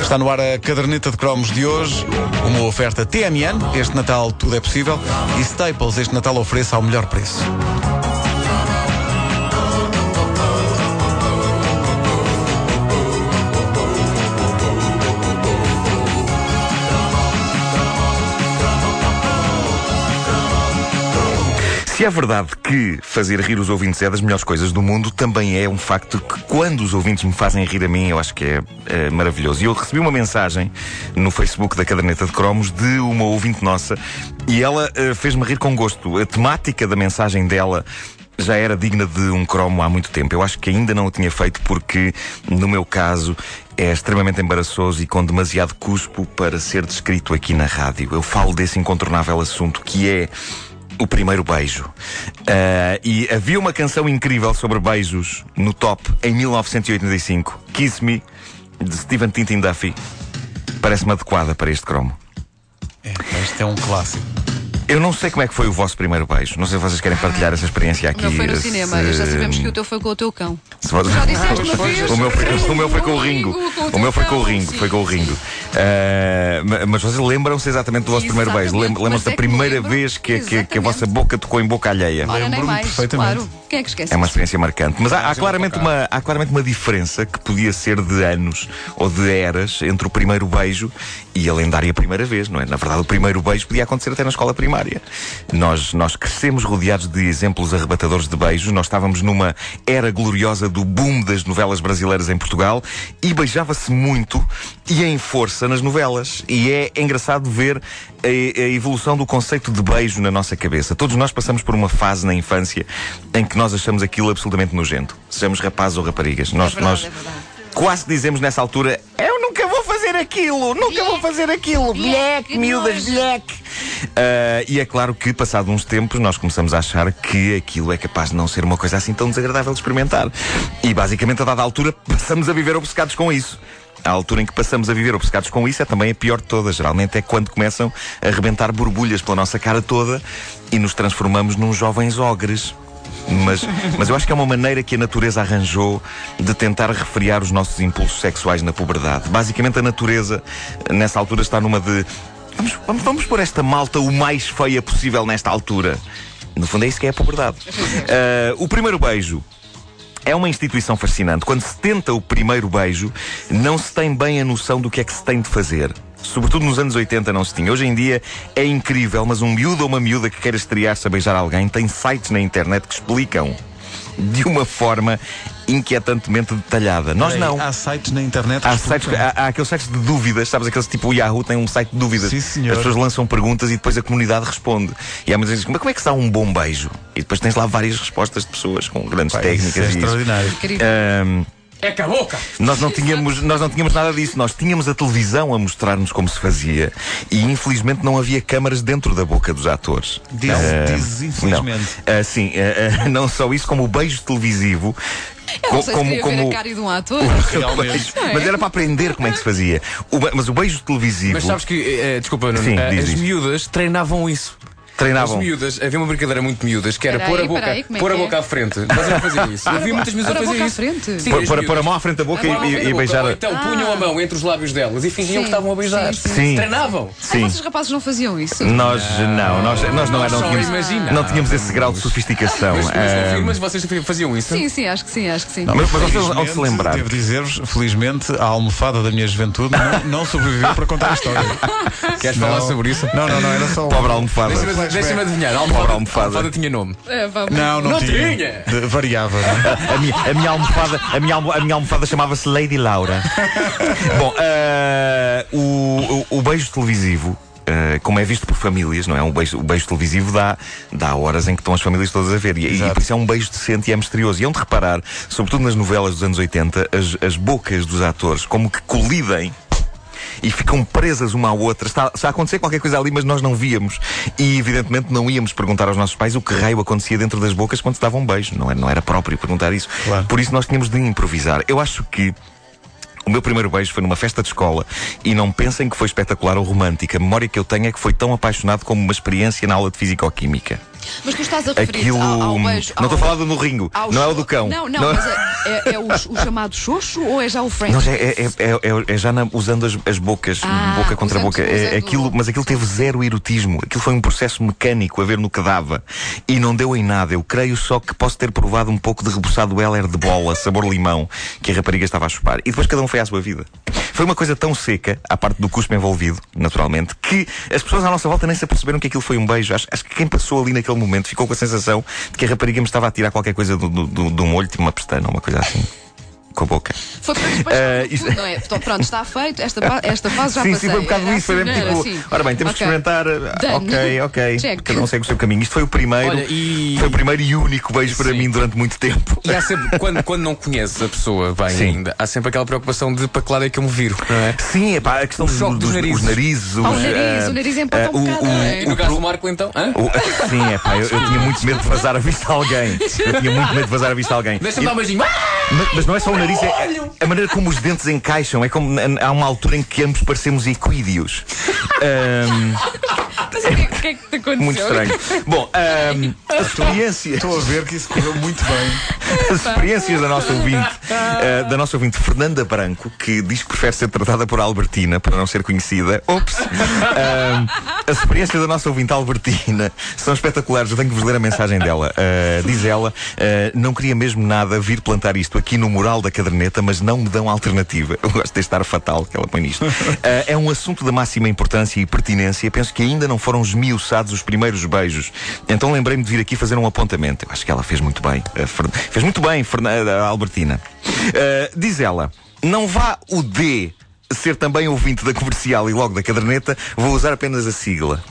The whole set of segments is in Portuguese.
Está no ar a caderneta de cromos de hoje, uma oferta TMN, este Natal tudo é possível, e Staples, este Natal ofereça ao melhor preço. É verdade que fazer rir os ouvintes é das melhores coisas do mundo, também é um facto que quando os ouvintes me fazem rir a mim, eu acho que é, é maravilhoso. E eu recebi uma mensagem no Facebook da Caderneta de Cromos de uma ouvinte nossa e ela uh, fez-me rir com gosto. A temática da mensagem dela já era digna de um cromo há muito tempo. Eu acho que ainda não o tinha feito porque, no meu caso, é extremamente embaraçoso e com demasiado cuspo para ser descrito aqui na rádio. Eu falo desse incontornável assunto que é o primeiro beijo. Uh, e havia uma canção incrível sobre beijos no top em 1985, Kiss Me, de Stephen Tintin Duffy. Parece-me adequada para este cromo. É, este é um clássico. Eu não sei como é que foi o vosso primeiro beijo. Não sei se vocês querem partilhar essa experiência aqui. Não foi no se... cinema, já sabemos que o teu foi com o teu cão. Se. Já disseste uma vez. o, meu foi, o meu foi com o Ringo. O meu foi com o Ringo. Foi com o Ringo. Uh, ma- mas vocês lembram-se exatamente do vosso primeiro beijo? Lembram-se da é primeira lembro. vez que, que, que a vossa boca tocou em boca alheia? Ora, nem Lembro-me mais. perfeitamente. Claro. Quem é que esquece? É uma experiência marcante. Mas há, há claramente uma, há claramente uma diferença que podia ser de anos ou de eras entre o primeiro beijo e a lendária primeira vez, não é? Na verdade, o primeiro beijo podia acontecer até na escola primária. Nós, nós crescemos rodeados de exemplos arrebatadores de beijos. Nós estávamos numa era gloriosa do boom das novelas brasileiras em Portugal e beijava-se muito e em força nas novelas. E é engraçado ver a, a evolução do conceito de beijo na nossa cabeça. Todos nós passamos por uma fase na infância em que nós achamos aquilo absolutamente nojento. Sejamos rapazes ou raparigas. Nós, verdade, nós é quase dizemos nessa altura: Eu nunca vou fazer aquilo, nunca vou fazer aquilo. Black, que miúdas, nojo." black. Ah, e é claro que, passado uns tempos, nós começamos a achar que aquilo é capaz de não ser uma coisa assim tão desagradável de experimentar. E basicamente, a dada altura, passamos a viver obcecados com isso. A altura em que passamos a viver obcecados com isso é também a pior de todas. Geralmente é quando começam a rebentar borbulhas pela nossa cara toda e nos transformamos num jovens ogres. Mas, mas eu acho que é uma maneira que a natureza arranjou de tentar refriar os nossos impulsos sexuais na puberdade. Basicamente, a natureza, nessa altura, está numa de. Vamos, vamos, vamos pôr esta malta o mais feia possível nesta altura. No fundo, é isso que é a puberdade. Ah, o primeiro beijo. É uma instituição fascinante. Quando se tenta o primeiro beijo, não se tem bem a noção do que é que se tem de fazer. Sobretudo nos anos 80 não se tinha. Hoje em dia é incrível, mas um miúdo ou uma miúda que queira estrear-se a beijar alguém tem sites na internet que explicam de uma forma inquietantemente detalhada. Nós não. Há sites na internet. que Há, sites, explicam. há, há aqueles sites de dúvidas, sabes? Aqueles tipo o Yahoo tem um site de dúvidas. Sim, senhor. As pessoas lançam perguntas e depois a comunidade responde. E há muitas vezes, mas como é que se dá um bom beijo? E depois tens lá várias respostas de pessoas com grandes Pá, técnicas. isso é e isso. extraordinário. Incrível. Ahm, É com a boca! nós não, tínhamos, nós não tínhamos nada disso. Nós tínhamos a televisão a mostrar-nos como se fazia. E infelizmente não havia câmaras dentro da boca dos atores. Diz- Ah, dizes infelizmente. Não, Ah, sim, ah, não só isso, como o beijo televisivo. Eu co- sei se queria ver a cara de um ator. Realmente. Mas era para aprender como é que se fazia. O mas o beijo televisivo Mas sabes que, eh, desculpa, Nuno, Sim, eh, diz as isso. miúdas treinavam isso. Treinavam. As miúdas, havia uma brincadeira muito miúdas que era pôr a boca, peraí, como é pôr a é? boca à frente. Mas eu não fazia isso. Eu vi muitas miúdas a fazer isso. Pôr, a mão à frente da boca e, e beijar. Então punham a mão entre os lábios delas e fingiam Sim. que estavam a beijar. Sim, sim. Sim. Treinavam. Ah, Sim. vocês rapazes não faziam isso? Nós não, nós, nós não, Nós não, só tínhamos, imaginávamos. não tínhamos esse grau de sofisticação. Mas, Ah, mas vocês faziam isso? Sim, sim, acho que sim, acho que sim. mas, vocês vão se lembrar. Devo dizer-vos, felizmente, a almofada da minha juventude não, sobreviveu para contar a história. Queres falar sobre isso? Não, não, não, era só. Pobre almofada. Deixa-me deixa adivinhar. A almofada, almofada. a almofada tinha nome. É, vamos. Não, não, Não tinha. tinha. De- variava. é? A minha, a minha almofada, a minha, almo- a minha almofada chamava-se Lady Laura. Bom, ah, o, o, o beijo televisivo. ah, como é visto por famílias, não é? Um beijo, o beijo televisivo dá, dá horas em que estão as famílias todas a ver. E, e por isso é um beijo decente e é misterioso. E hão de reparar, sobretudo nas novelas dos anos 80, as, as bocas dos atores como que colidem e ficam presas uma à outra. Está, está a acontecer qualquer coisa ali, mas nós não víamos. E evidentemente não íamos perguntar aos nossos pais o que raio acontecia dentro das bocas quando se dava um beijo. Não era, não era próprio perguntar isso. Claro. Por isso nós tínhamos de improvisar. Eu acho que. O meu primeiro beijo foi numa festa de escola e não pensem que foi espetacular ou romântica. A memória que eu tenho é que foi tão apaixonado como uma experiência na aula de Físico-Química. Mas tu estás a referir Aquilo. ao, ao beijo. Não ao- estou a falar do no ringo, ao não é o do cão. Não, não, mas é, é- é o, o chamado xoxo ou é já o French? Não, é, é, é, é- é já na- usando as, as bocas, Ah, boca contra usando- boca. Usando- aquilo, mas aquilo teve zero erotismo. Aquilo foi um processo mecânico a ver no que dava. E não deu em nada. Eu creio só que posso ter provado um pouco de rebuçado Heller de bola, sabor limão, que a rapariga estava a chupar. E depois cada um foi à sua vida. Foi uma coisa tão seca, à parte do cuspo envolvido, naturalmente, que as pessoas à nossa volta nem se aperceberam que aquilo foi um beijo. Acho, acho que quem passou ali naquele momento ficou com a sensação de que a rapariga me estava a tirar qualquer coisa do, do, de um olho, tipo uma pestana, uma coisa assim. Com a boca. Foi para despachar Eh, isto- fundo, não é? Então, pronto, está feito, esta, esta fase já sim, passei. sim, foi um bocado Era isso. Foi assim, mesmo era tipo, assim? ora bem, temos Ok. que experimentar. ah, Done. Ok, ok. Check. Cada um segue o seu caminho. Isto foi o primeiro. Olha, e- Foi o primeiro e único beijo para Sim. mim durante muito tempo. E há sempre, quando, quando não conheces a pessoa bem Sim. ainda, há sempre aquela preocupação de para que lado é que eu me viro, não é? Sim, é pá, a questão O dos dos, narizes. os narizes. Ah, o os, nariz, ah, o nariz empata ah, um bocado, não é? E no o caso do Marco, então? O- sim, é pá, eu, eu tinha muito medo de vazar a vista a alguém. Eu tinha muito medo de vazar a vista a alguém. Deixa-me dar um beijinho. Mas, mas não é só o nariz, é, é a maneira como os dentes encaixam. É como há uma altura em que ambos parecemos equídeos. Ahm, Mas o que, é- que é que te aconteceu? muito estranho. Bom, ahm, a experiência. Estou a ver que isso correu muito bem. As experiências da nossa ouvinte, eh, da nossa ouvinte Fernanda Branco, que diz que prefere ser tratada por Albertina para não ser conhecida. Ops! Ahm, as experiências da nossa ouvinte Albertina são espetaculares. Eu tenho que vos ler a mensagem dela. Ah, diz ela: Não queria mesmo nada vir plantar isto aqui no mural da caderneta, mas não me dão alternativa. Eu gosto deste estar fatal que ela põe nisto. É um assunto da máxima importância e pertinência. Penso que ainda não foram esmiuçados os primeiros beijos. Então lembrei-me de vir aqui fazer um apontamento. Eu acho que ela fez muito bem. a Muito bem, Fernanda Albertina. Ah, diz ela: Não vá o D ser também ouvinte da comercial e logo da caderneta, vou usar apenas a sigla.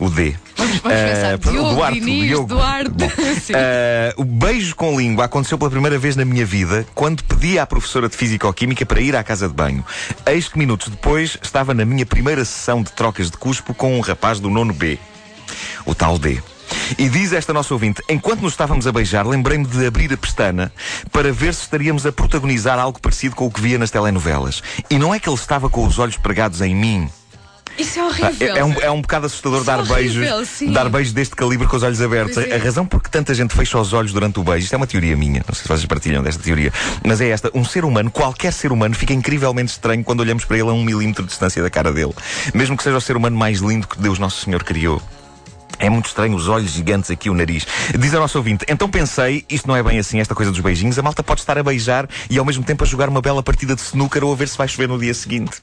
O D. Vamos, vamos Eh, pensar. Diogo, Duarte, Diniz, Diogo. Duarte. Bom, eh, o beijo com língua aconteceu pela primeira vez na minha vida quando pedi à professora de Físico-Química para ir à casa de banho. Eis que minutos depois estava na minha primeira sessão de trocas de cuspo com um rapaz do nono B. O tal D. E diz esta nossa ouvinte: enquanto nos estávamos a beijar, lembrei-me de abrir a pestana para ver se estaríamos a protagonizar algo parecido com o que via nas telenovelas. E não é que ele estava com os olhos pregados em mim. Isso é Ah, horrível. É, é um, é um bocado assustador Isso é dar horrível, beijos, sim. dar beijos deste calibre com os olhos abertos. A, é. a razão por que tanta gente fecha os olhos durante o beijo, isto é uma teoria minha, não sei se vocês partilham desta teoria, mas é esta: um ser humano, qualquer ser humano, fica incrivelmente estranho quando olhamos para ele a um milímetro de distância da cara dele, mesmo que seja o ser humano mais lindo que Deus Nosso Senhor criou. É muito estranho os olhos gigantes aqui, o nariz. Diz a nossa ouvinte, então pensei, isto não é bem assim, esta coisa dos beijinhos, a malta pode estar a beijar e ao mesmo tempo a jogar uma bela partida de snooker ou a ver se vai chover no dia seguinte.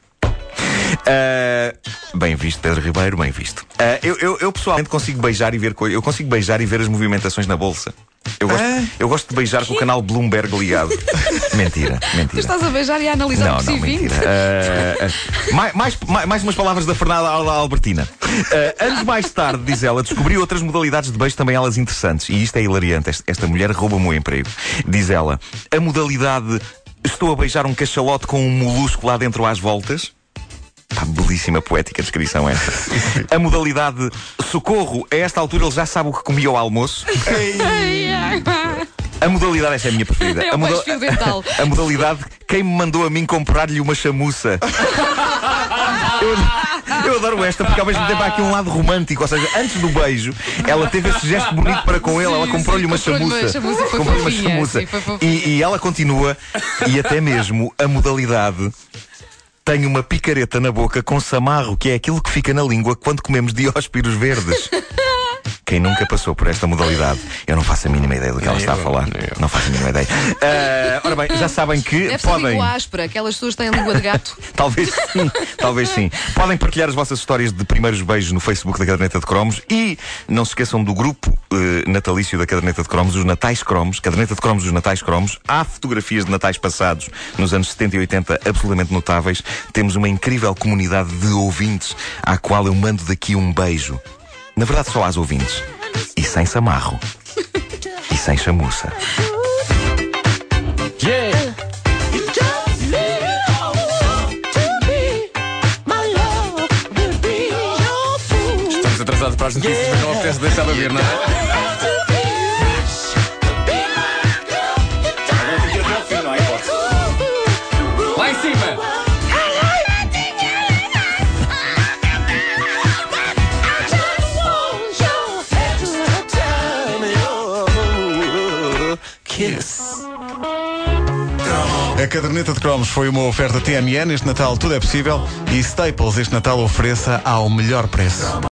Ah, bem visto, Pedro Ribeiro, bem visto. Ah, eu, eu- eu pessoalmente consigo beijar e ver. Eu consigo beijar e ver as movimentações na bolsa. Eu gosto, Ah? eu gosto de beijar com o canal Bloomberg ligado. mentira, Tu mentira. estás a beijar e a analisar Não, o não, mentira. Ah, ah, mais, mais, mais, umas palavras da Fernanda Al- Albertina. Ah, anos mais tarde, diz ela, descobri outras modalidades de beijo, também elas interessantes. E isto é hilariante. Esta, esta mulher rouba-me o emprego. Diz ela, a modalidade estou a beijar um cachalote com um molusco lá dentro às voltas. Pá, belíssima poética descrição esta. A modalidade socorro, a esta altura ele já sabe o que comia ao almoço. A modalidade, esta é a minha preferida. É a, moda- a modalidade, quem me mandou a mim comprar-lhe uma chamuça. Eu, eu adoro esta porque ao mesmo tempo há aqui um lado romântico. Ou seja, antes do beijo, ela teve esse gesto bonito para com ele. Ela comprou-lhe uma chamuça. Comprou-lhe uma chamuça. E, e ela continua, e até mesmo a modalidade. Tenho uma picareta na boca com samarro, que é aquilo que fica na língua quando comemos dióspiros verdes. Quem nunca passou por esta modalidade, eu não faço a mínima ideia do que ela está a falar. Não faço a mínima ideia. Ah, ora bem, já sabem que Deve podem. língua áspera, aquelas pessoas têm língua de gato. Talvez sim, talvez sim. Podem partilhar as vossas histórias de primeiros beijos no Facebook da Caderneta de Cromos e não se esqueçam do grupo eh, natalício da Caderneta de Cromos, os Natais Cromos, Caderneta de Cromos, os Natais Cromos. Há fotografias de Natais passados nos anos 70 e 80 absolutamente notáveis. Temos uma incrível comunidade de ouvintes à qual eu mando daqui um beijo. Na verdade, só às ouvintes. E sem samarro. E sem chamuça. Yeah! Estamos atrasados para as notícias, mas não apetece deixar de ouvir, não é? Caderneta de cromos foi uma oferta TMN. Este Natal tudo é possível. E Staples este Natal ofereça ao melhor preço.